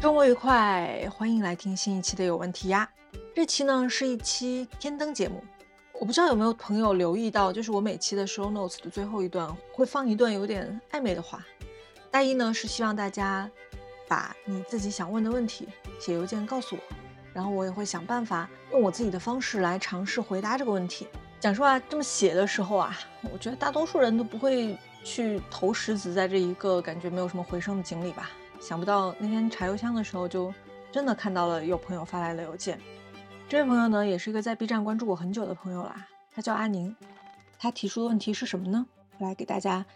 周末愉快，欢迎来听新一期的有问题呀。这期呢是一期天灯节目，我不知道有没有朋友留意到，就是我每期的 show notes 的最后一段会放一段有点暧昧的话，大意呢是希望大家把你自己想问的问题写邮件告诉我，然后我也会想办法用我自己的方式来尝试回答这个问题。讲实话，这么写的时候啊，我觉得大多数人都不会去投石子在这一个感觉没有什么回声的井里吧。想不到那天查邮箱的时候，就真的看到了有朋友发来的邮件。这位朋友呢，也是一个在 B 站关注我很久的朋友啦，他叫阿宁。他提出的问题是什么呢？我来给大家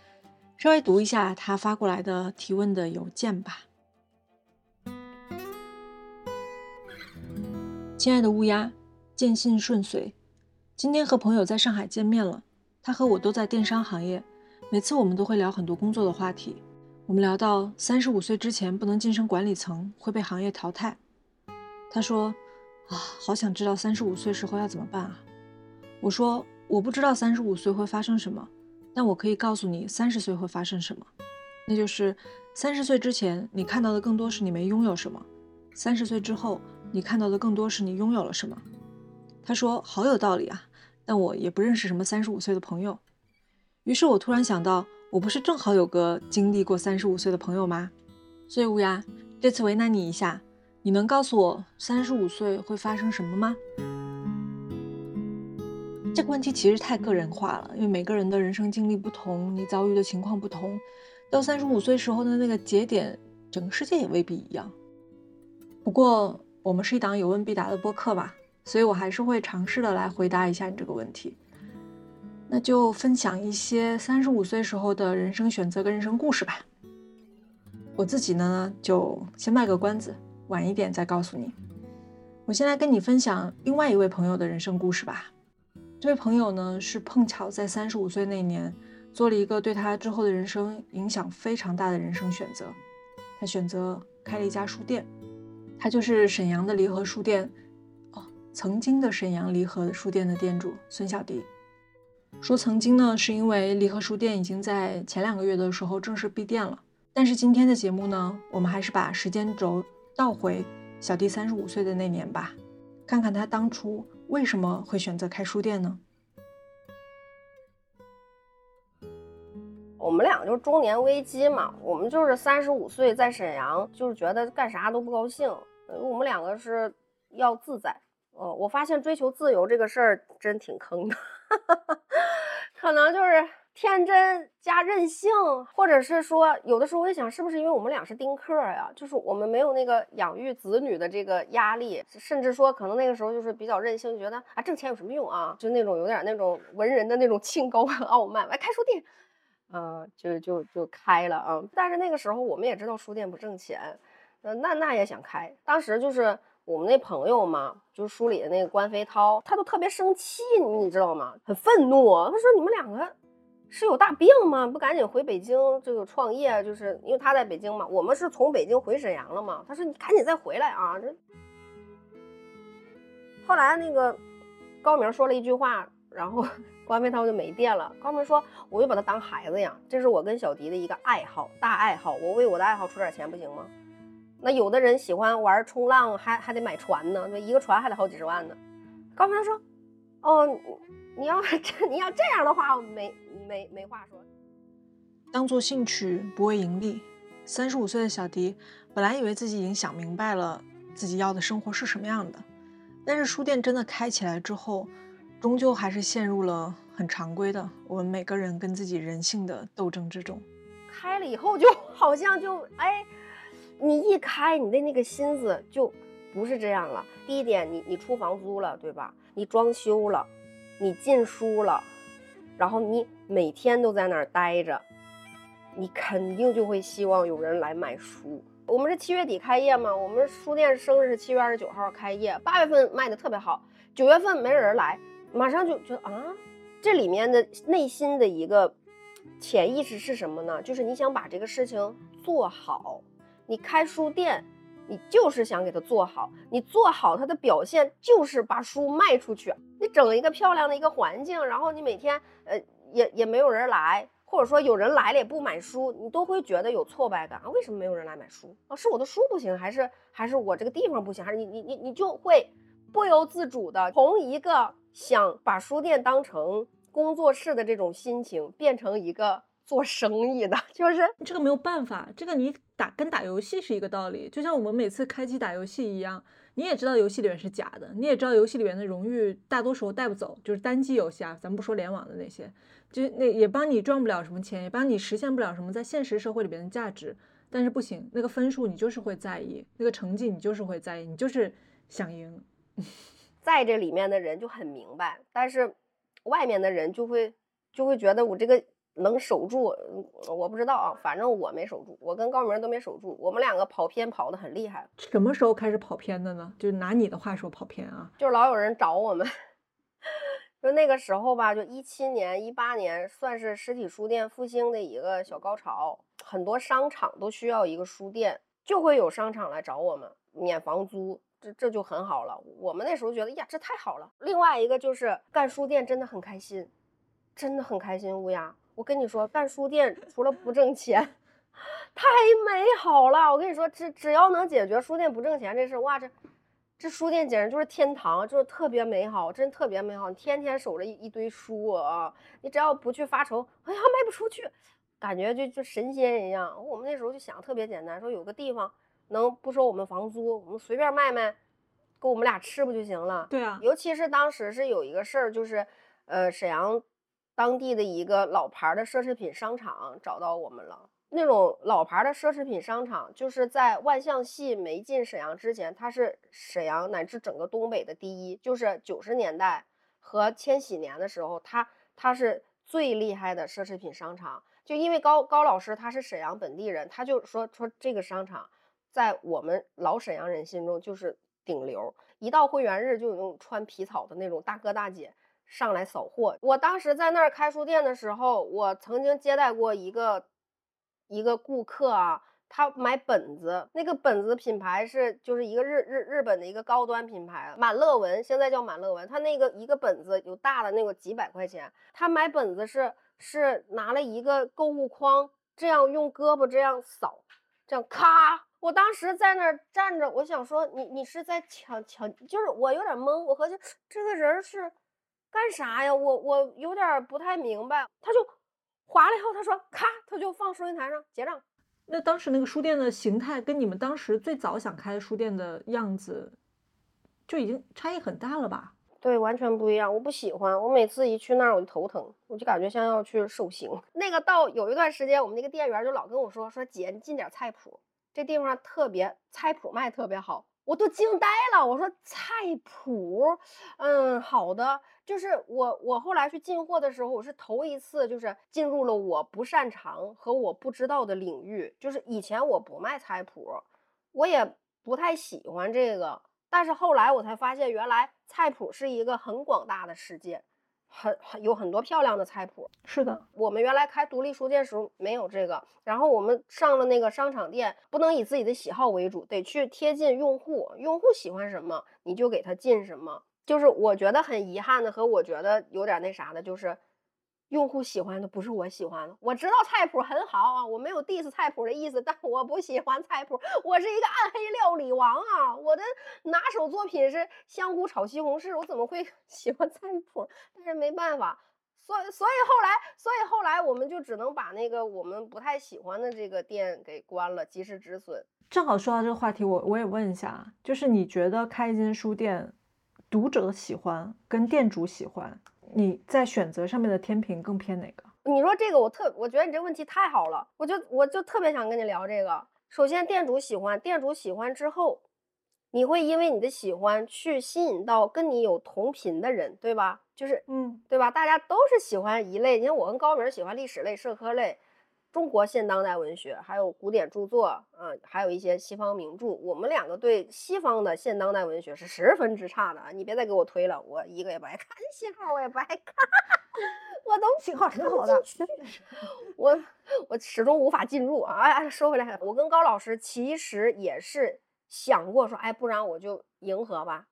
稍微读一下他发过来的提问的邮件吧。亲爱的乌鸦，见信顺遂。今天和朋友在上海见面了，他和我都在电商行业，每次我们都会聊很多工作的话题。我们聊到三十五岁之前不能晋升管理层会被行业淘汰，他说：“啊，好想知道三十五岁时候要怎么办啊！”我说：“我不知道三十五岁会发生什么，但我可以告诉你三十岁会发生什么，那就是三十岁之前你看到的更多是你没拥有什么，三十岁之后你看到的更多是你拥有了什么。”他说：“好有道理啊。”但我也不认识什么三十五岁的朋友，于是我突然想到，我不是正好有个经历过三十五岁的朋友吗？所以乌鸦，这次为难你一下，你能告诉我三十五岁会发生什么吗？这个问题其实太个人化了，因为每个人的人生经历不同，你遭遇的情况不同，到三十五岁时候的那个节点，整个世界也未必一样。不过我们是一档有问必答的播客吧。所以，我还是会尝试的来回答一下你这个问题。那就分享一些三十五岁时候的人生选择跟人生故事吧。我自己呢，就先卖个关子，晚一点再告诉你。我先来跟你分享另外一位朋友的人生故事吧。这位朋友呢，是碰巧在三十五岁那年，做了一个对他之后的人生影响非常大的人生选择。他选择开了一家书店，他就是沈阳的离合书店。哦曾经的沈阳离合书店的店主孙小迪说：“曾经呢，是因为离合书店已经在前两个月的时候正式闭店了。但是今天的节目呢，我们还是把时间轴倒回小弟三十五岁的那年吧，看看他当初为什么会选择开书店呢？我们俩就是中年危机嘛，我们就是三十五岁在沈阳，就是觉得干啥都不高兴。我们两个是要自在。”哦，我发现追求自由这个事儿真挺坑的，哈 哈可能就是天真加任性，或者是说，有的时候我也想，是不是因为我们俩是丁克呀？就是我们没有那个养育子女的这个压力，甚至说可能那个时候就是比较任性，觉得啊挣钱有什么用啊？就那种有点那种文人的那种清高和傲慢，来开书店，嗯，就就就开了啊。但是那个时候我们也知道书店不挣钱，那那那也想开，当时就是。我们那朋友嘛，就是书里的那个关飞涛，他都特别生气，你知道吗？很愤怒。他说：“你们两个是有大病吗？不赶紧回北京这个创业？就是因为他在北京嘛，我们是从北京回沈阳了嘛。”他说：“你赶紧再回来啊！”这后来那个高明说了一句话，然后 关飞涛就没电了。高明说：“我就把他当孩子养，这是我跟小迪的一个爱好，大爱好。我为我的爱好出点钱不行吗？”那有的人喜欢玩冲浪，还还得买船呢，那一个船还得好几十万呢。高明说：“哦，你要这你要这样的话，没没没话说。当做兴趣，不为盈利。三十五岁的小迪本来以为自己已经想明白了自己要的生活是什么样的，但是书店真的开起来之后，终究还是陷入了很常规的我们每个人跟自己人性的斗争之中。开了以后，就好像就哎。”你一开，你的那个心思就不是这样了。第一点，你你出房租了，对吧？你装修了，你进书了，然后你每天都在那儿待着，你肯定就会希望有人来买书。我们是七月底开业嘛，我们书店生日是七月二十九号开业，八月份卖的特别好，九月份没人来，马上就觉得啊，这里面的内心的一个潜意识是什么呢？就是你想把这个事情做好。你开书店，你就是想给它做好。你做好它的表现，就是把书卖出去。你整一个漂亮的一个环境，然后你每天呃也也没有人来，或者说有人来了也不买书，你都会觉得有挫败感啊？为什么没有人来买书啊？是我的书不行，还是还是我这个地方不行？还是你你你你就会不由自主的从一个想把书店当成工作室的这种心情，变成一个做生意的，就是这个没有办法，这个你打跟打游戏是一个道理，就像我们每次开机打游戏一样。你也知道游戏里面是假的，你也知道游戏里面的荣誉大多时候带不走，就是单机游戏啊，咱们不说联网的那些，就那也帮你赚不了什么钱，也帮你实现不了什么在现实社会里边的价值。但是不行，那个分数你就是会在意，那个成绩你就是会在意，你就是想赢。在这里面的人就很明白，但是外面的人就会就会觉得我这个。能守住，我不知道啊，反正我没守住，我跟高明都没守住，我们两个跑偏跑的很厉害。什么时候开始跑偏的呢？就拿你的话说跑偏啊，就是老有人找我们，就那个时候吧，就一七年、一八年，算是实体书店复兴的一个小高潮，很多商场都需要一个书店，就会有商场来找我们免房租，这这就很好了。我们那时候觉得呀，这太好了。另外一个就是干书店真的很开心，真的很开心，乌鸦。我跟你说，干书店除了不挣钱，太美好了。我跟你说，只只要能解决书店不挣钱这事，哇，这这书店简直就是天堂，就是特别美好，真特别美好。你天天守着一一堆书啊，你只要不去发愁，哎呀卖不出去，感觉就就神仙一样。我们那时候就想特别简单，说有个地方能不收我们房租，我们随便卖卖，够我们俩吃不就行了？对啊，尤其是当时是有一个事儿，就是呃沈阳。当地的一个老牌的奢侈品商场找到我们了。那种老牌的奢侈品商场，就是在万象系没进沈阳之前，它是沈阳乃至整个东北的第一。就是九十年代和千禧年的时候，它它是最厉害的奢侈品商场。就因为高高老师他是沈阳本地人，他就说说这个商场在我们老沈阳人心中就是顶流。一到会员日，就有那种穿皮草的那种大哥大姐。上来扫货。我当时在那儿开书店的时候，我曾经接待过一个一个顾客啊，他买本子，那个本子品牌是就是一个日日日本的一个高端品牌，满乐文，现在叫满乐文。他那个一个本子有大的那个几百块钱，他买本子是是拿了一个购物筐，这样用胳膊这样扫，这样咔。我当时在那儿站着，我想说你你是在抢抢，就是我有点懵，我合计这个人是。干啥呀？我我有点不太明白。他就划了以后，他说咔，他就放收银台上结账。那当时那个书店的形态跟你们当时最早想开书店的样子就已经差异很大了吧？对，完全不一样。我不喜欢，我每次一去那儿我就头疼，我就感觉像要去受刑。那个到有一段时间，我们那个店员就老跟我说说姐，你进点菜谱，这地方特别菜谱卖特别好。我都惊呆了，我说菜谱，嗯，好的，就是我我后来去进货的时候，我是头一次就是进入了我不擅长和我不知道的领域，就是以前我不卖菜谱，我也不太喜欢这个，但是后来我才发现，原来菜谱是一个很广大的世界。很很有很多漂亮的菜谱，是的。我们原来开独立书店时候没有这个，然后我们上了那个商场店，不能以自己的喜好为主，得去贴近用户，用户喜欢什么你就给他进什么。就是我觉得很遗憾的和我觉得有点那啥的，就是。用户喜欢的不是我喜欢的，我知道菜谱很好啊，我没有 diss 菜谱的意思，但 我不喜欢菜谱，我是一个暗黑料理王啊，我的拿手作品是香菇炒西红柿，我怎么会 喜欢菜谱？但是没办法，所所以后来，所以后来我们就只能把那个我们不太喜欢的这个店给关了，及时止损。正好说到这个话题，我我也问一下，就是你觉得开一间书店，读者喜欢跟店主喜欢？你在选择上面的天平更偏哪个？你说这个，我特我觉得你这个问题太好了，我就我就特别想跟你聊这个。首先，店主喜欢，店主喜欢之后，你会因为你的喜欢去吸引到跟你有同频的人，对吧？就是嗯，对吧？大家都是喜欢一类，你看我跟高明喜欢历史类、社科类。中国现当代文学，还有古典著作，啊，还有一些西方名著。我们两个对西方的现当代文学是十分之差的啊！你别再给我推了，我一个也不爱看，信号我也不爱看，我都 信号挺好的，我我始终无法进入啊！哎，说回来，我跟高老师其实也是想过说，哎，不然我就迎合吧。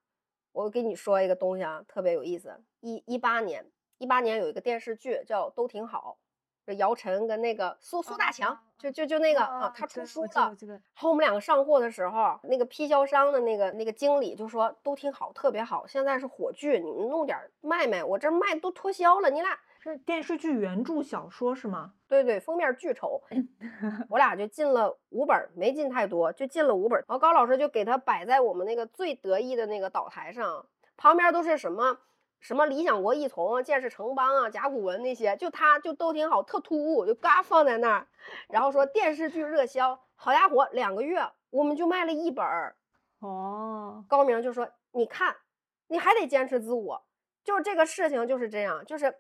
我给你说一个东西啊，特别有意思。一一八年，一八年有一个电视剧叫《都挺好》。就姚晨跟那个苏苏大强，就就就那个啊，他出书了。然后我们两个上货的时候，那个批销商的那个那个经理就说都挺好，特别好。现在是火炬，你们弄点卖卖，我这卖都脱销了。你俩是电视剧原著小说是吗？对对，封面巨丑。我俩就进了五本，没进太多，就进了五本。然后高老师就给他摆在我们那个最得意的那个岛台上，旁边都是什么？什么理想国一从、建设城邦啊、甲骨文那些，就他就都挺好，特突兀，就嘎放在那儿。然后说电视剧热销，好家伙，两个月我们就卖了一本儿。哦，高明就说：“你看，你还得坚持自我，就是这个事情就是这样，就是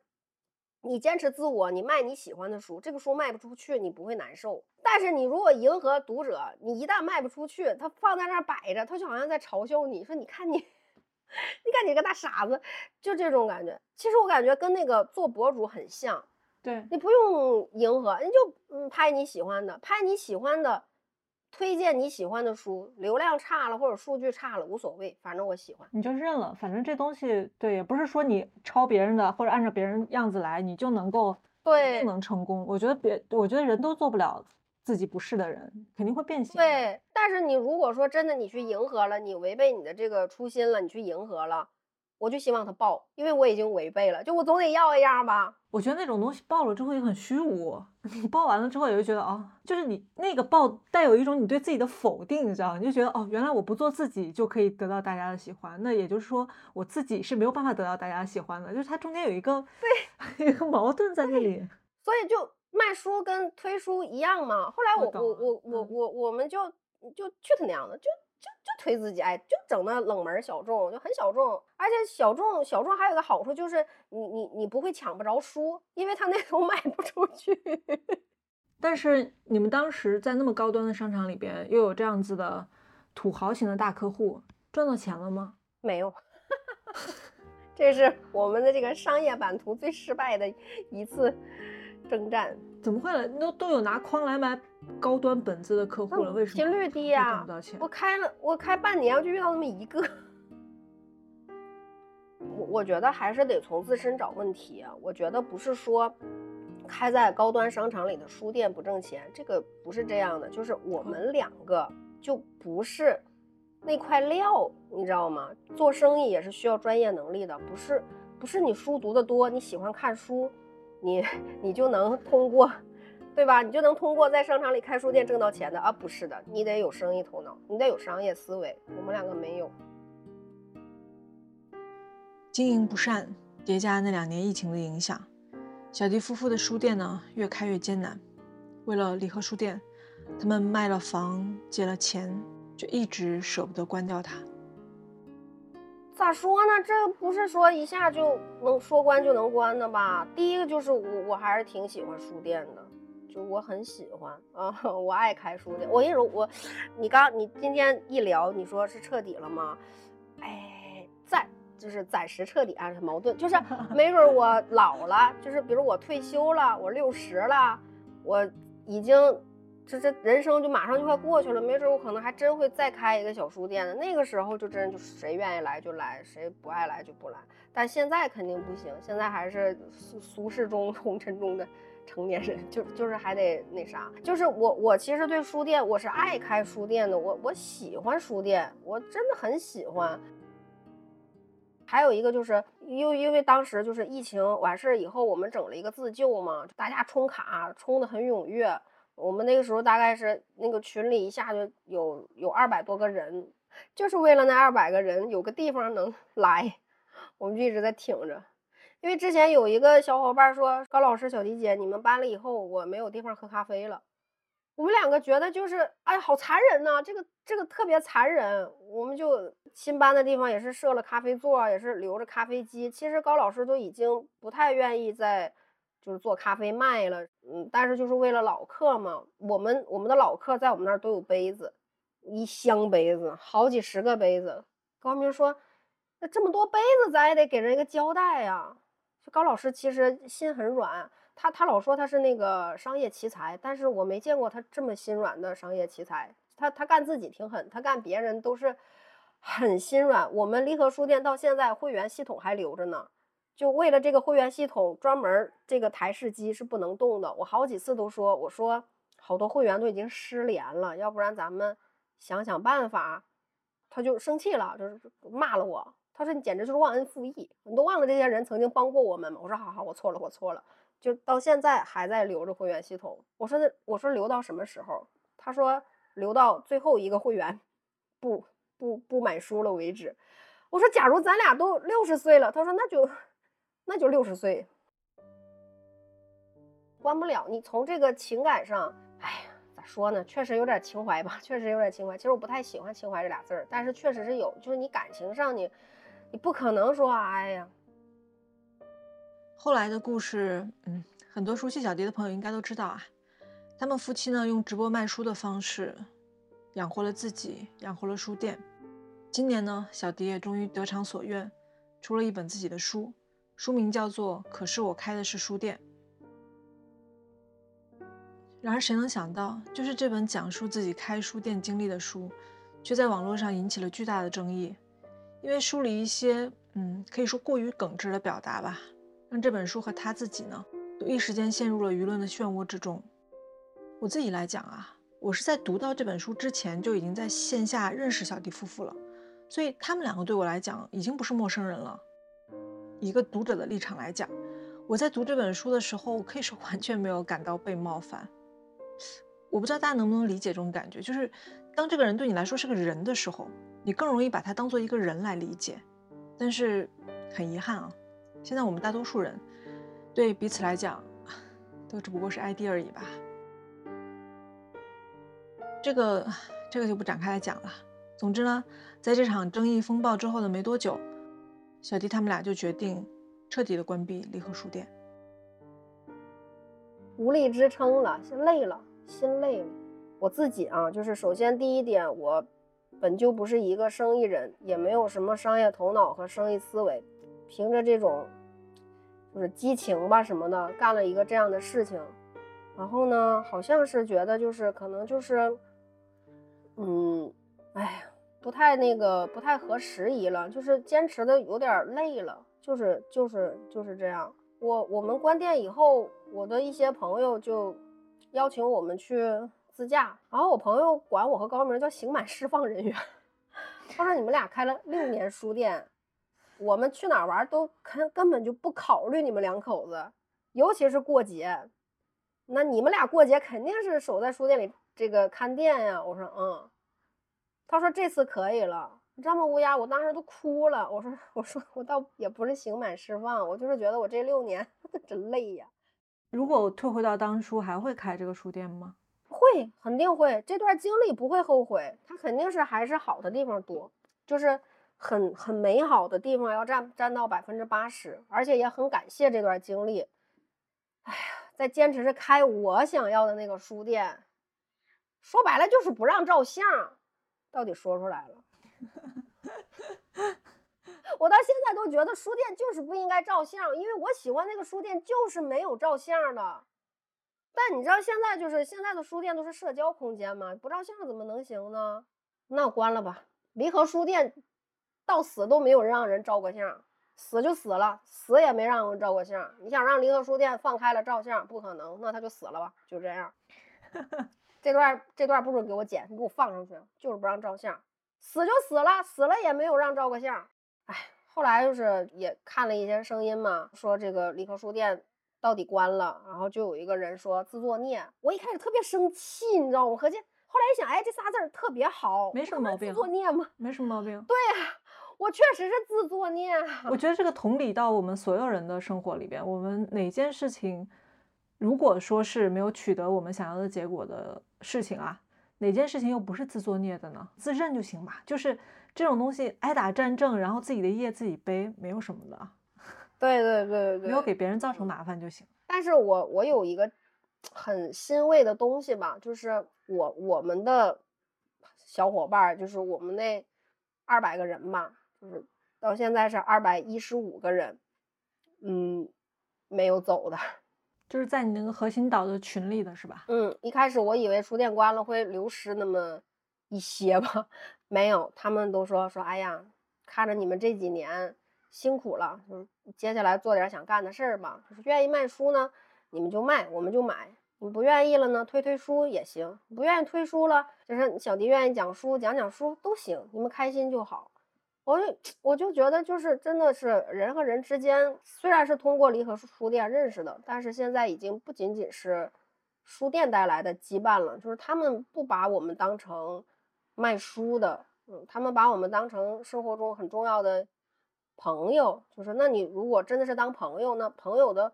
你坚持自我，你卖你喜欢的书，这个书卖不出去，你不会难受。但是你如果迎合读者，你一旦卖不出去，他放在那儿摆着，他就好像在嘲笑你，说你看你。”你看你个大傻子，就这种感觉。其实我感觉跟那个做博主很像，对你不用迎合，你就嗯拍你喜欢的，拍你喜欢的，推荐你喜欢的书。流量差了或者数据差了无所谓，反正我喜欢，你就认了。反正这东西对，也不是说你抄别人的或者按照别人样子来，你就能够对就能成功。我觉得别，我觉得人都做不了。自己不是的人肯定会变形。对，但是你如果说真的你去迎合了，你违背你的这个初心了，你去迎合了，我就希望他爆，因为我已经违背了，就我总得要一样吧。我觉得那种东西爆了之后也很虚无，你爆完了之后也就觉得哦，就是你那个爆带有一种你对自己的否定，你知道？你就觉得哦，原来我不做自己就可以得到大家的喜欢，那也就是说我自己是没有办法得到大家喜欢的，就是它中间有一个对 一个矛盾在那里，所以就。卖书跟推书一样嘛？后来我我我我我我们就就去他娘的，就就就推自己，哎，就整那冷门小众，就很小众，而且小众小众还有个好处就是你你你不会抢不着书，因为他那时候 卖不出去。但是你们当时在那么高端的商场里边，又有这样子的土豪型的大客户，赚到钱了吗？没有，这是我们的这个商业版图最失败的一次。征战怎么会了？都都有拿筐来买高端本子的客户了，为什么频率低呀？赚不到钱。我开了，我开半年，我就遇到那么一个。我我觉得还是得从自身找问题啊。我觉得不是说开在高端商场里的书店不挣钱，这个不是这样的。就是我们两个就不是那块料，你知道吗？做生意也是需要专业能力的，不是不是你书读的多，你喜欢看书。你你就能通过，对吧？你就能通过在商场里开书店挣到钱的啊？不是的，你得有生意头脑，你得有商业思维。我们两个没有，经营不善，叠加那两年疫情的影响，小迪夫妇的书店呢越开越艰难。为了礼盒书店，他们卖了房，借了钱，就一直舍不得关掉它。咋说呢？这不是说一下就能说关就能关的吧？第一个就是我，我还是挺喜欢书店的，就我很喜欢啊，我爱开书店。我跟你说，我，你刚你今天一聊，你说是彻底了吗？哎，暂就是暂时彻底啊，矛盾就是 没准我老了，就是比如我退休了，我六十了，我已经。这这人生就马上就快过去了，没准我可能还真会再开一个小书店呢。那个时候就真就谁愿意来就来，谁不爱来就不来。但现在肯定不行，现在还是俗俗世中 红尘中的成年人，就就是还得那啥。就是我我其实对书店我是爱开书店的，我我喜欢书店，我真的很喜欢。还有一个就是，因因为当时就是疫情完事儿以后，我们整了一个自救嘛，大家充卡充的很踊跃。我们那个时候大概是那个群里一下就有有二百多个人，就是为了那二百个人有个地方能 来，我们就一直在挺着。因为之前有一个小伙伴说：“高老师、小迪姐，你们搬了以后，我没有地方喝咖啡了。”我们两个觉得就是，哎，好残忍呐！这个这个特别残忍。我们就新搬的地方也是设了咖啡座，也是留着咖啡机。其实高老师都已经不太愿意在。就是做咖啡卖了，嗯，但是就是为了老客嘛。我们我们的老客在我们那儿都有杯子，一箱杯子，好几十个杯子。高明说：“那这么多杯子，咱也得给人一个交代呀。”就高老师其实心很软，他他老说他是那个商业奇才，但是我没见过他这么心软的商业奇才。他他干自己挺狠，他干别人都是很心软。我们离合书店到现在会员系统还留着呢。就为了这个会员系统，专门这个台式机是不能动的。我好几次都说，我说好多会员都已经失联了，要不然咱们想想办法。他就生气了，就是骂了我。他说你简直就是忘恩负义，你都忘了这些人曾经帮过我们吗？我说好好，我错了，我错了。就到现在还在留着会员系统。我说那我说留到什么时候？他说留到最后一个会员不不不买书了为止。我说假如咱俩都六十岁了，他说那就。那就六十岁，关不了。你从这个情感上，哎呀，咋说呢？确实有点情怀吧，确实有点情怀。其实我不太喜欢“情怀”这俩字儿，但是确实是有。就是你感情上，你你不可能说，哎呀。后来的故事，嗯，很多熟悉小迪的朋友应该都知道啊。他们夫妻呢，用直播卖书的方式养活了自己，养活了书店。今年呢，小迪也终于得偿所愿，出了一本自己的书。书名叫做《可是我开的是书店》。然而，谁能想到，就是这本讲述自己开书店经历的书，却在网络上引起了巨大的争议。因为书里一些，嗯，可以说过于耿直的表达吧，让这本书和他自己呢，都一时间陷入了舆论的漩涡之中。我自己来讲啊，我是在读到这本书之前就已经在线下认识小迪夫妇了，所以他们两个对我来讲已经不是陌生人了。一个读者的立场来讲，我在读这本书的时候，我可以说完全没有感到被冒犯。我不知道大家能不能理解这种感觉，就是当这个人对你来说是个人的时候，你更容易把他当做一个人来理解。但是很遗憾啊，现在我们大多数人对彼此来讲，都只不过是 ID 而已吧。这个这个就不展开来讲了。总之呢，在这场争议风暴之后的没多久。小迪他们俩就决定彻底的关闭离合书店，无力支撑了，心累了，心累了。我自己啊，就是首先第一点，我本就不是一个生意人，也没有什么商业头脑和生意思维，凭着这种就是激情吧什么的，干了一个这样的事情。然后呢，好像是觉得就是可能就是，嗯，哎呀。不太那个，不太合时宜了，就是坚持的有点累了，就是就是就是这样。我我们关店以后，我的一些朋友就邀请我们去自驾，然后我朋友管我和高明叫刑满释放人员。他说你们俩开了六年书店，我们去哪玩都根根本就不考虑你们两口子，尤其是过节，那你们俩过节肯定是守在书店里这个看店呀。我说嗯。他说这次可以了，你知道吗乌鸦，我当时都哭了。我说，我说我倒也不是刑满释放，我就是觉得我这六年 真累呀。如果我退回到当初，还会开这个书店吗？会，肯定会。这段经历不会后悔，它肯定是还是好的地方多，就是很很美好的地方要占占到百分之八十，而且也很感谢这段经历。哎呀，在坚持着开我想要的那个书店，说白了就是不让照相。到底说出来了，我到现在都觉得书店就是不应该照相，因为我喜欢那个书店就是没有照相的。但你知道现在就是现在的书店都是社交空间嘛，不照相怎么能行呢？那关了吧，离合书店到死都没有让人照过相，死就死了，死也没让人照过相。你想让离合书店放开了照相，不可能，那他就死了吧，就这样。这段这段不准给我剪，你给我放上去，就是不让照相，死就死了，死了也没有让照个相。哎，后来就是也看了一些声音嘛，说这个理科书店到底关了，然后就有一个人说自作孽。我一开始特别生气，你知道吗？我合计，后来一想，哎，这仨字儿特别好，没什么毛病。自作孽吗？没什么毛病。对呀，我确实是自作孽。我觉得这个同理到我们所有人的生活里边，我们哪件事情。如果说是没有取得我们想要的结果的事情啊，哪件事情又不是自作孽的呢？自认就行吧，就是这种东西挨打战胜，然后自己的业自己背，没有什么的。对对对对，没有给别人造成麻烦就行。但是我我有一个很欣慰的东西吧，就是我我们的小伙伴，就是我们那二百个人吧，就是到现在是二百一十五个人，嗯，没有走的。就是在你那个核心岛的群里的是吧？嗯，一开始我以为书店关了会流失那么一些吧，没有，他们都说说，哎呀，看着你们这几年辛苦了，就是接下来做点想干的事儿吧。就是愿意卖书呢，你们就卖，我们就买。你不愿意了呢，推推书也行。不愿意推书了，就是小迪愿意讲书，讲讲书都行，你们开心就好。我就 我就觉得，就是真的是人和人之间，虽然是通过离合书店认识的，但是现在已经不仅仅是书店带来的羁绊了，就是他们不把我们当成卖书的，嗯，他们把我们当成生活中很重要的朋友。就是那你如果真的是当朋友，那朋友的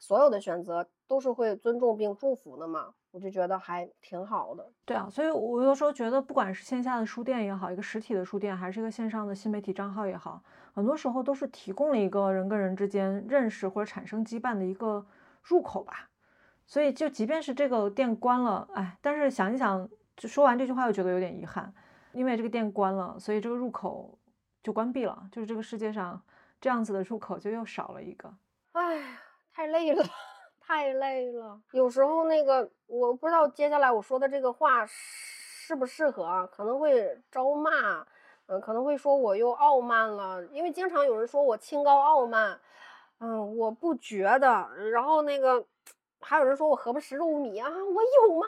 所有的选择都是会尊重并祝福的嘛。我就觉得还挺好的，对啊，所以我有时候觉得，不管是线下的书店也好，一个实体的书店，还是一个线上的新媒体账号也好，很多时候都是提供了一个人跟人之间认识或者产生羁绊的一个入口吧。所以，就即便是这个店关了，哎，但是想一想，就说完这句话又觉得有点遗憾，因为这个店关了，所以这个入口就关闭了，就是这个世界上这样子的入口就又少了一个。哎呀，太累了。太累了，有时候那个我不知道接下来我说的这个话适不适合啊，可能会招骂，嗯，可能会说我又傲慢了，因为经常有人说我清高傲慢，嗯，我不觉得。然后那个还有人说我何不食肉糜啊，我有吗？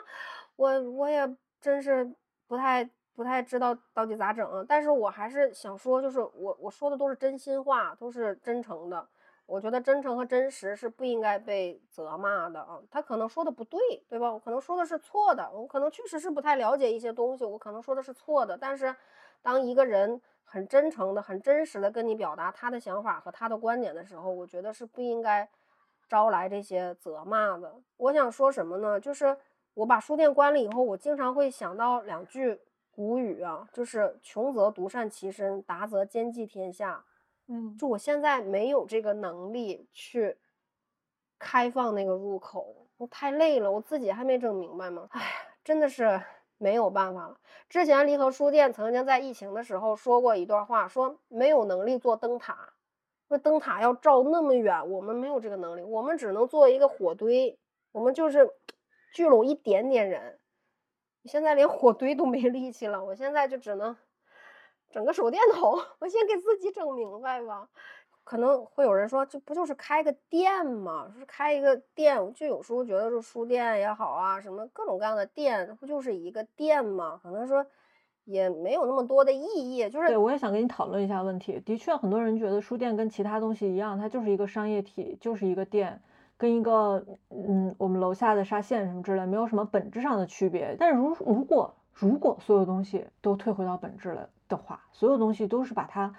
我我也真是不太不太知道到底咋整，但是我还是想说，就是我我说的都是真心话，都是真诚的。我觉得真诚和真实是不应该被责骂的啊，他可能说的不对，对吧？我可能说的是错的，我可能确实是不太了解一些东西，我可能说的是错的。但是，当一个人很真诚的、很真实的跟你表达他的想法和他的观点的时候，我觉得是不应该招来这些责骂的。我想说什么呢？就是我把书店关了以后，我经常会想到两句古语啊，就是“穷则独善其身，达则兼济天下”。嗯，就我现在没有这个能力去开放那个入口，我太累了，我自己还没整明白吗？哎，真的是没有办法了。之前离合书店曾经在疫情的时候说过一段话，说没有能力做灯塔，那灯塔要照那么远，我们没有这个能力，我们只能做一个火堆，我们就是聚拢一点点人。现在连火堆都没力气了，我现在就只能。整个手电 筒，我先给自己整明白吧。可能会有人说，这不就是开个店吗？是开一个店，就有时候觉得这书店也好啊，什么各种各样的店，不就是一个店吗？可能说也没有那么多的意义。就是对我也想跟你讨论一下问题。的确，很多人觉得书店跟其他东西一样，它就是一个商业体，就是一个店，跟一个嗯我们楼下的沙县什么之类，没有什么本质上的区别。但是如如果如果所有东西都退回到本质了的话，所有东西都是把它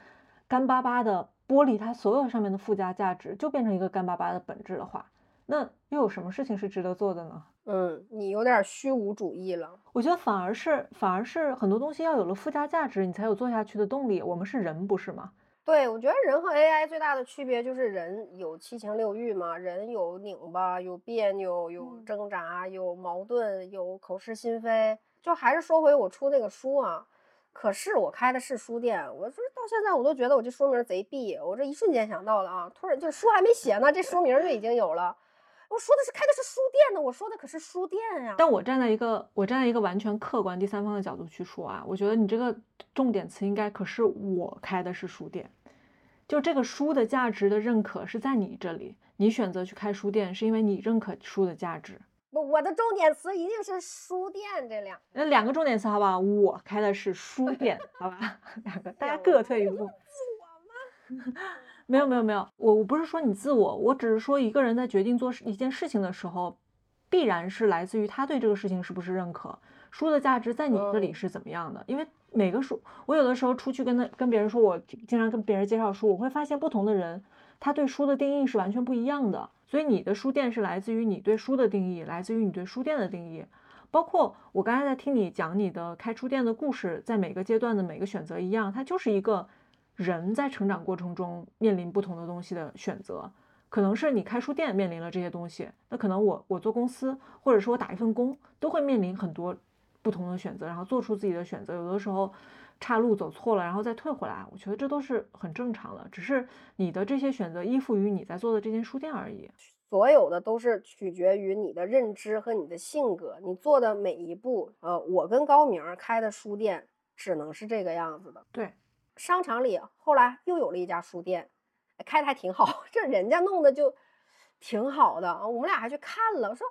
干巴巴的剥离它所有上面的附加价值，就变成一个干巴巴的本质的话，那又有什么事情是值得做的呢？嗯，你有点虚无主义了。我觉得反而是反而是很多东西要有了附加价值，你才有做下去的动力。我们是人，不是吗？对，我觉得人和 AI 最大的区别就是人有七情六欲嘛，人有拧巴，有别扭，有挣扎，有矛盾，有口是心非。就还是说回我出那个书啊，可是我开的是书店，我说到现在我都觉得我这书名贼毙，我这一瞬间想到了啊，突然就书还没写呢，这书名就已经有了。我说的是开的是书店呢，我说的可是书店呀。但我站在一个我站在一个完全客观第三方的角度去说啊，我觉得你这个重点词应该可是我开的是书店，就这个书的价值的认可是在你这里，你选择去开书店是因为你认可书的价值。我的重点词一定是书店这两，那两个重点词好不好？我开的是书 店，好吧？两个，大家各退一步。自我吗？没有没有没有，我我不是说你自我，我只是说一个人在决定做一件事情的时候，必然是来自于他对这个事情是不是认可，书的价值在你这里是怎么样的？因为每个书，我有的时候出去跟他跟别人说，我经常跟别人介绍书，我会发现不同的人他对书的定义是完全不一样的。所以你的书店是来自于你对书的定义，来自于你对书店的定义，包括我刚才在听你讲你的开书店的故事，在每个阶段的每个选择一样，它就是一个人在成长过程中面临不同的东西的选择，可能是你开书店面临了这些东西，那可能我我做公司或者说我打一份工都会面临很多不同的选择，然后做出自己的选择，有的时候。岔路走错了，然后再退回来，我觉得这都是很正常的。只是你的这些选择依附于你在做的这间书店而已。所有的都是取决于你的认知和你的性格。你做的每一步，呃，我跟高明开的书店只能是这个样子的。对，商场里后来又有了一家书店，开的还挺好，这人家弄的就挺好的啊。我们俩还去看了，说，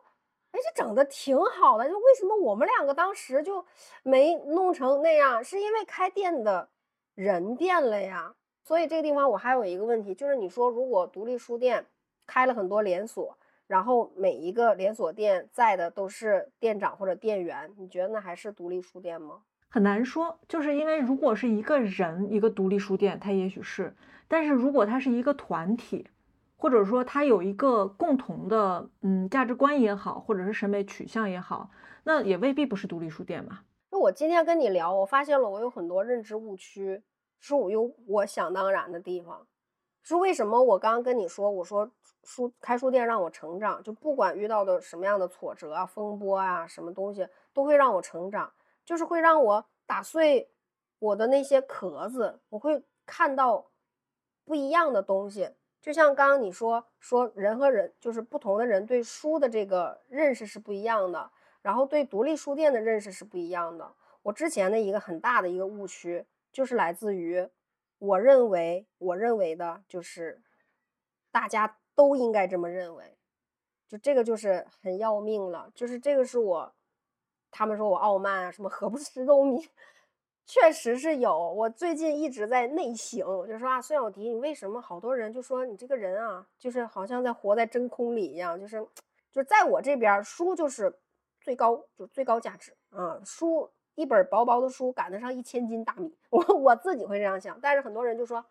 哎，这整的挺好的，就为什么我们两个当时就没弄成那样？是因为开店的人变了呀。所以这个地方我还有一个问题，就是你说如果独立书店开了很多连锁，然后每一个连锁店在的都是店长或者店员，你觉得那还是独立书店吗？很难说，就是因为如果是一个人一个独立书店，它也许是；但是如果它是一个团体，或者说他有一个共同的嗯价值观也好，或者是审美取向也好，那也未必不是独立书店嘛。那我今天跟你聊，我发现了我有很多认知误区，是我有我想当然的地方，是为什么？我刚刚跟你说，我说书开书店让我成长，就不管遇到的什么样的挫折啊、风波啊，什么东西都会让我成长。就是会让我打碎我的那些壳子，我会看到不一样的东西。就像刚刚你说说人和人，就是不同的人对书的这个认识是不一样的，然后对独立书店的认识是不一样的。我之前的一个很大的一个误区，就是来自于我认为我认为的就是大家都应该这么认为，就这个就是很要命了，就是这个是我。他们说我傲慢啊，什么 何不食肉糜，确实是有。我最近一直在内省，就说啊，孙小迪，你为什么好多人就说你这个人啊，就是好像在活在真空里一样，就是，就在我这边，书就是最高，就最高价值啊。书一本薄薄的书赶得上一千斤大米，我我自己会这样想。但是很多人就说，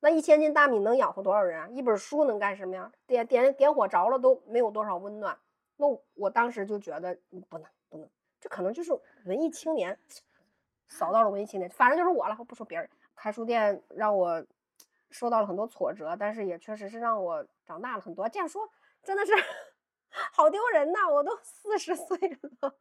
那一千斤大米能养活多少人啊？一本书能干什么呀？点点点火着了都没有多少温暖。那我当时就觉得不能不能。这可能就是文艺青年扫到了文艺青年，反正就是我了，我不说别人。开书店让我受到了很多挫折，但是也确实是让我长大了很多。这样说真的是 好丢人呐！我都四十岁了，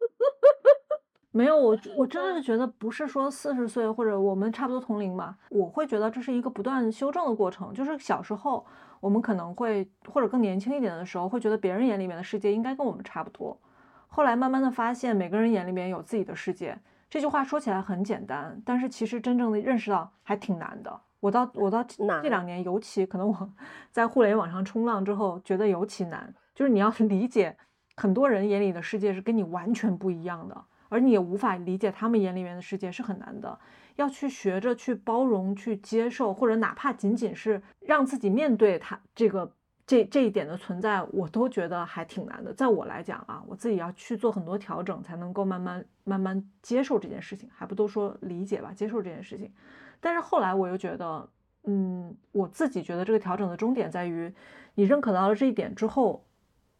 没有我，我真的是觉得不是说四十岁或者我们差不多同龄嘛，我会觉得这是一个不断修正的过程。就是小时候我们可能会或者更年轻一点的时候，会觉得别人眼里面的世界应该跟我们差不多。后来慢慢的发现，每个人眼里面有自己的世界。这句话说起来很简单，但是其实真正的认识到还挺难的。我到我到这两年，尤其可能我 在互联网上冲浪之后，觉得尤其难。就是你要理解很多人眼里的世界是跟你完全不一样的，而你也无法理解他们眼里面的世界是很难的。要去学着去包容、去接受，或者哪怕仅仅是让自己面对他这个。这这一点的存在，我都觉得还挺难的。在我来讲啊，我自己要去做很多调整，才能够慢慢慢慢接受这件事情，还不都说理解吧，接受这件事情。但是后来我又觉得，嗯，我自己觉得这个调整的终点在于，你认可到了这一点之后，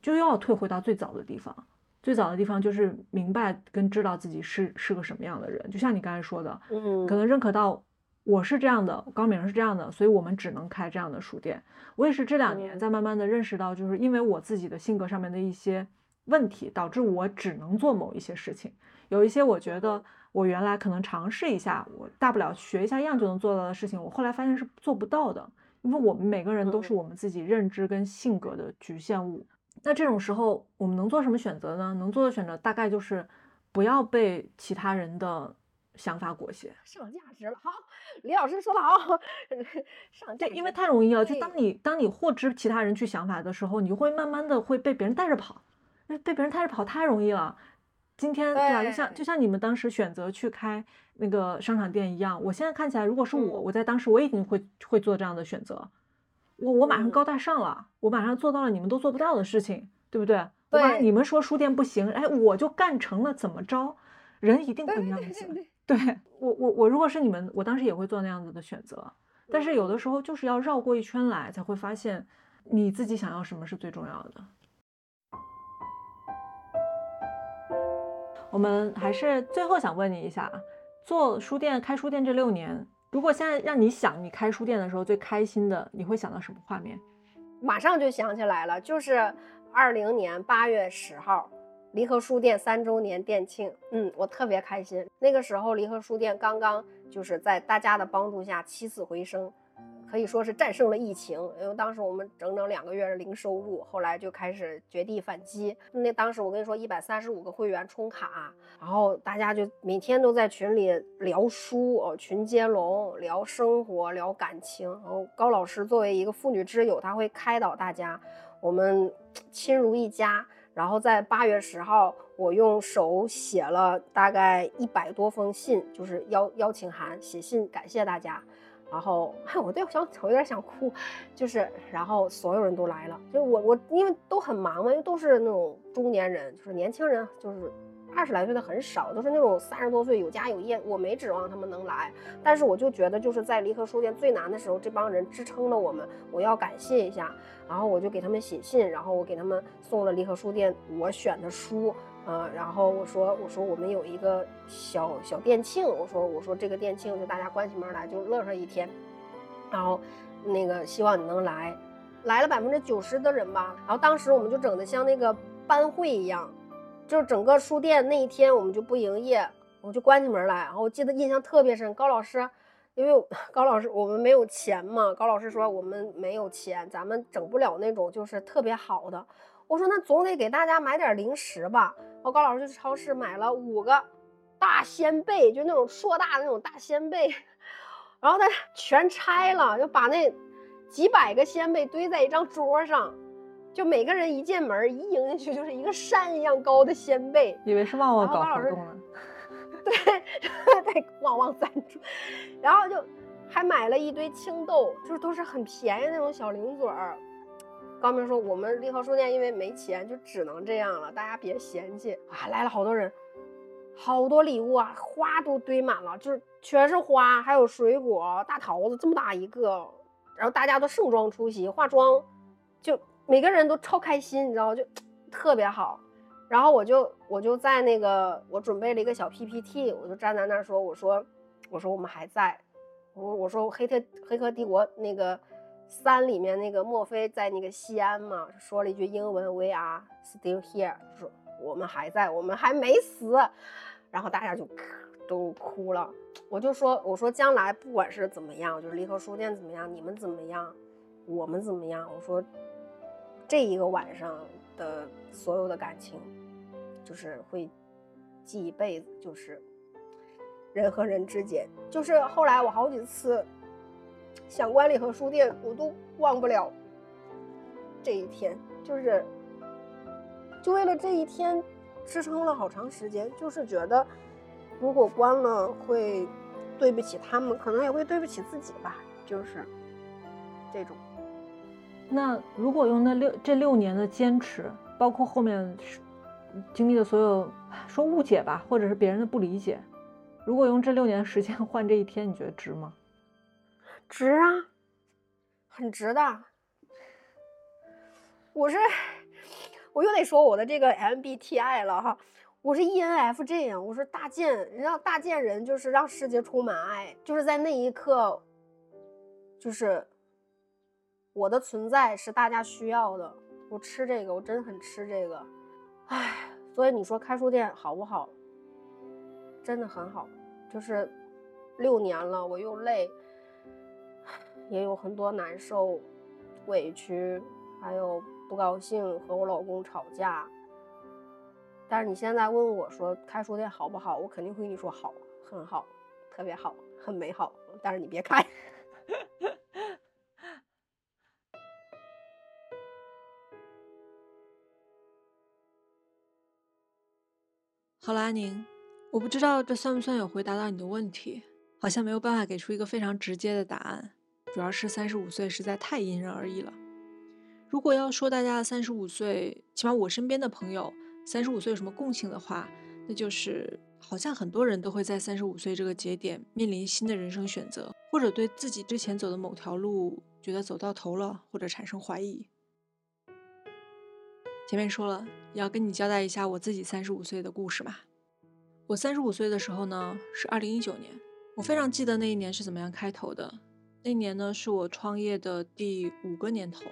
就又要退回到最早的地方。最早的地方就是明白跟知道自己是是个什么样的人。就像你刚才说的，嗯，可能认可到。我是这样的，高明是这样的，所以我们只能开这样的书店。我也是这两年在慢慢的认识到，就是因为我自己的性格上面的一些问题，导致我只能做某一些事情。有一些我觉得我原来可能尝试一下，我大不了学一下样就能做到的事情，我后来发现是做不到的。因为我们每个人都是我们自己认知跟性格的局限物。那这种时候，我们能做什么选择呢？能做的选择大概就是不要被其他人的。想法裹挟，上价值了。好，李老师说的好，上对，因为太容易了。就当你当你获知其他人去想法的时候，你会慢慢的会被别人带着跑，因为被别人带着跑太容易了。今天对吧？就像就像你们当时选择去开那个商场店一样，我现在看起来，如果是我，我在当时我一定会会做这样的选择。我我马上高大上了，我马上做到了你们都做不到的事情，对不对？对，你们说书店不行，哎，我就干成了，怎么着？人一定不一样的行。对对我，我我如果是你们，我当时也会做那样子的选择。但是有的时候就是要绕过一圈来，才会发现你自己想要什么是最重要的。我们还是最后想问你一下啊，做书店开书店这六年，如果现在让你想你开书店的时候最开心的，你会想到什么画面？马上就想起来了，就是二零年八月十号。离合书店三周年店庆，嗯，我特别开心。那个时候，离合书店刚刚就是在大家的帮助下起死回生，可以说是战胜了疫情，因为当时我们整整两个月的零收入，后来就开始绝地反击。那当时我跟你说，一百三十五个会员充卡，然后大家就每天都在群里聊书哦，群接龙，聊生活，聊感情。然后高老师作为一个妇女之友，他会开导大家，我们亲如一家。然后在八月十号，我用手写了大概一百多封信，就是邀邀请函，写信感谢大家。然后，我对我想，我有点想哭，就是，然后所有人都来了，就我我因为都很忙嘛，因为都是那种中年人，就是年轻人，就是二十来岁的很少，都是那种三十多岁有家有业，我没指望他们能来，但是我就觉得就是在离合书店最难的时候，这帮人支撑了我们，我要感谢一下，然后我就给他们写信，然后我给他们送了离合书店我选的书。嗯，然后我说，我说我们有一个小小店庆，我说我说这个店庆就大家关起门来就乐呵一天，然后那个希望你能来，来了百分之九十的人吧，然后当时我们就整的像那个班会一样，就是整个书店那一天我们就不营业，我们就关起门来，然后我记得印象特别深，高老师，因为 高老师我们没有钱嘛，高老师说我们没有钱，咱们整不了那种就是特别好的。我说那总得给大家买点零食吧。然后高老师去超市买了五个大鲜贝，就那种硕大的那种大鲜贝，然后他全拆了，就把那几百个鲜贝堆在一张桌上，就每个人一进门一迎进去就是一个山一样高的鲜贝，以为是旺旺搞活动了。对，对，旺旺赞助，然后就还买了一堆青豆，就是都是很便宜那种小零嘴儿。高明说：“我们利和书店因为没钱，就只能这样了，大家别嫌弃啊！来了好多人，好多礼物啊，花都堆满了，就是全是花，还有水果，大桃子这么大一个，然后大家都盛装出席，化妆，就每个人都超开心，你知道吗就 特别好。然后我就我就在那个我准备了一个小 PPT，我就站在那儿说，我说我说我们还在，我我说黑特黑客帝国那个。”三里面那个墨菲在那个西安嘛，说了一句英文，We are still here，说我们还在，我们还没死。然后大家就 都哭了。我就说，我说将来不管是怎么样，就是离合书店怎么样，你们怎么样，我们怎么样，我说这一个晚上的所有的感情，就是会记一辈子，就是人和人之间，就是后来我好几次。想管理和书店，我都忘不了这一天，就是就为了这一天支撑了好长时间，就是觉得如果关了会对不起他们，可能也会对不起自己吧，就是这种。那如果用那六这六年的坚持，包括后面经历的所有说误解吧，或者是别人的不理解，如果用这六年时间 换这一天，你觉得值吗？值啊，很值的。我是，我又得说我的这个 MBTI 了哈。我是 ENFJ 啊，我是大贱，让大贱人就是让世界充满爱，就是在那一刻，就是我的存在是大家需要的。我吃这个，我真很吃这个。唉，所以你说开书店好不好？真的很好，就是六年了，我又累。也有很多难受、委屈，还有不高兴，和我老公吵架。但是你现在问我说开书店好不好，我肯定会跟你说好，很好，特别好，很美好。但是你别开。好了，安宁，我不知道这算不算有回答到你的问题，好像没有办法给出一个非常直接的答案。主要是三十五岁实在太因人而异了。如果要说大家的三十五岁，起码我身边的朋友三十五岁有什么共性的话，那就是好像很多人都会在三十五岁这个节点面临新的人生选择，或者对自己之前走的某条路觉得走到头了，或者产生怀疑。前面说了也要跟你交代一下我自己三十五岁的故事嘛。我三十五岁的时候呢是二零一九年，我非常记得那一年是怎么样开头的。那一年呢，是我创业的第五个年头。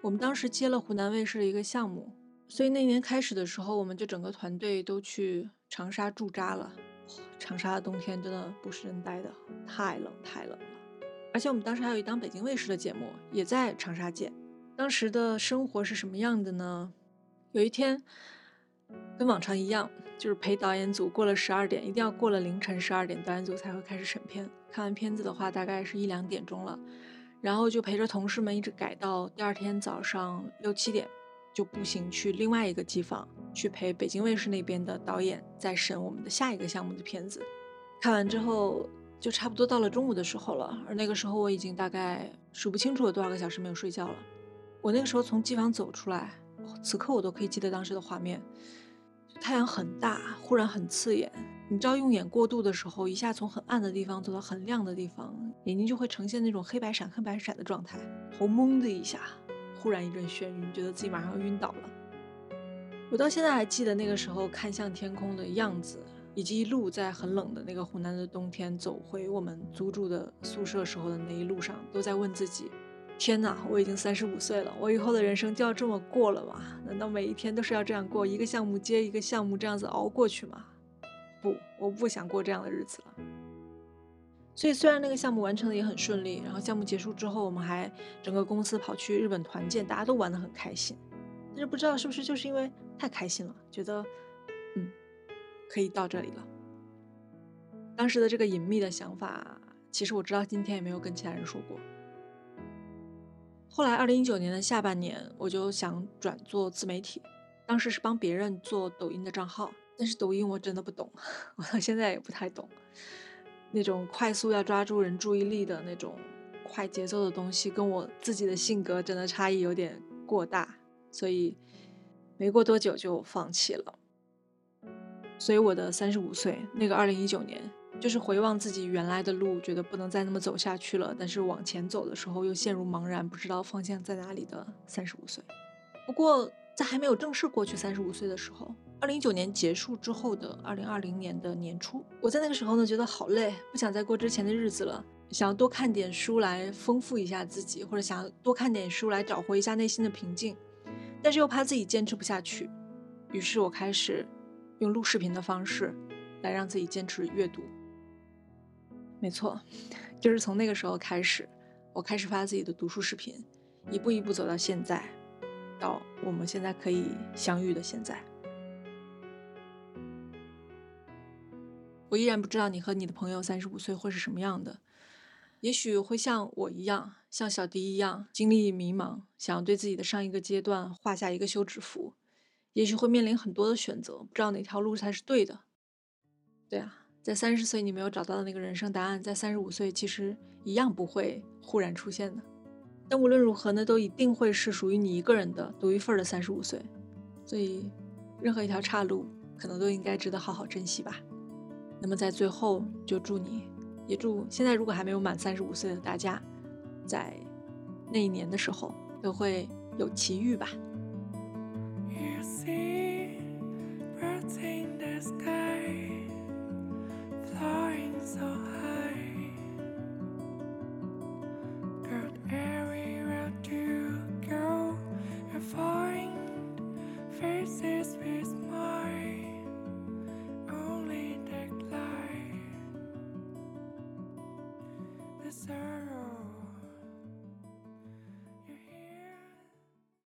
我们当时接了湖南卫视的一个项目，所以那年开始的时候，我们就整个团队都去长沙驻扎了。长沙的冬天真的不是人待的，太冷太冷了。而且我们当时还有一档北京卫视的节目，也在长沙界。当时的生活是什么样的呢？有一天，跟往常一样，就是陪导演组过了十二点，一定要过了凌晨十二点，导演组才会开始审片。看完片子的话，大概是一两点钟了，然后就陪着同事们一直改到第二天早上六七点，就步行去另外一个机房去陪北京卫视那边的导演在审我们的下一个项目的片子。看完之后，就差不多到了中午的时候了，而那个时候我已经大概数不清楚有多少个小时没有睡觉了。我那个时候从机房走出来，此刻我都可以记得当时的画面。太阳很大，忽然很刺眼。你知道用眼过度的时候，一下从很暗的地方走到很亮的地方，眼睛就会呈现那种黑白闪、黑白闪的状态。头懵的一下，忽然一阵眩晕，觉得自己马上要晕倒了。我到现在还记得那个时候看向天空的样子，以及一路在很冷的那个湖南的冬天走回我们租住的宿舍时候的那一路上，都在问自己。天哪，我已经三十五岁了，我以后的人生就要这么过了吗？难道每一天都是要这样过，一个项目接一个项目这样子熬过去吗？不，我不想过这样的日子了。所以虽然那个项目完成的也很顺利，然后项目结束之后，我们还整个公司跑去日本团建，大家都玩得很开心。但是不知道是不是就是因为太开心了，觉得嗯，可以到这里了。当时的这个隐秘的想法，其实我知道今天也没有跟其他人说过。后来，二零一九年的下半年，我就想转做自媒体。当时是帮别人做抖音的账号，但是抖音我真的不懂，我到现在也不太懂。那种快速要抓住人注意力的那种快节奏的东西，跟我自己的性格真的差异有点过大，所以没过多久就放弃了。所以我的三十五岁，那个二零一九年。就是回望自己原来的路，觉得不能再那么走下去了。但是往前走的时候又陷入茫然，不知道方向在哪里的三十五岁。不过在还没有正式过去三十五岁的时候，二零一九年结束之后的二零二零年的年初，我在那个时候呢觉得好累，不想再过之前的日子了，想要多看点书来丰富一下自己，或者想要多看点书来找回一下内心的平静，但是又怕自己坚持不下去，于是我开始用录视频的方式来让自己坚持阅读。没错，就是从那个时候开始，我开始发自己的读书视频，一步一步走到现在，到我们现在可以相遇的现在。我依然不知道你和你的朋友三十五岁会是什么样的，也许会像我一样，像小迪一样经历迷茫，想要对自己的上一个阶段画下一个休止符，也许会面临很多的选择，不知道哪条路才是对的。对啊。在三十岁你没有找到的那个人生答案，在三十五岁其实一样不会忽然出现的。但无论如何呢，都一定会是属于你一个人的独一份的三十五岁。所以，任何一条岔路可能都应该值得好好珍惜吧。那么在最后，就祝你，也祝现在如果还没有满三十五岁的大家，在那一年的时候都会有奇遇吧 you see the sky。so high.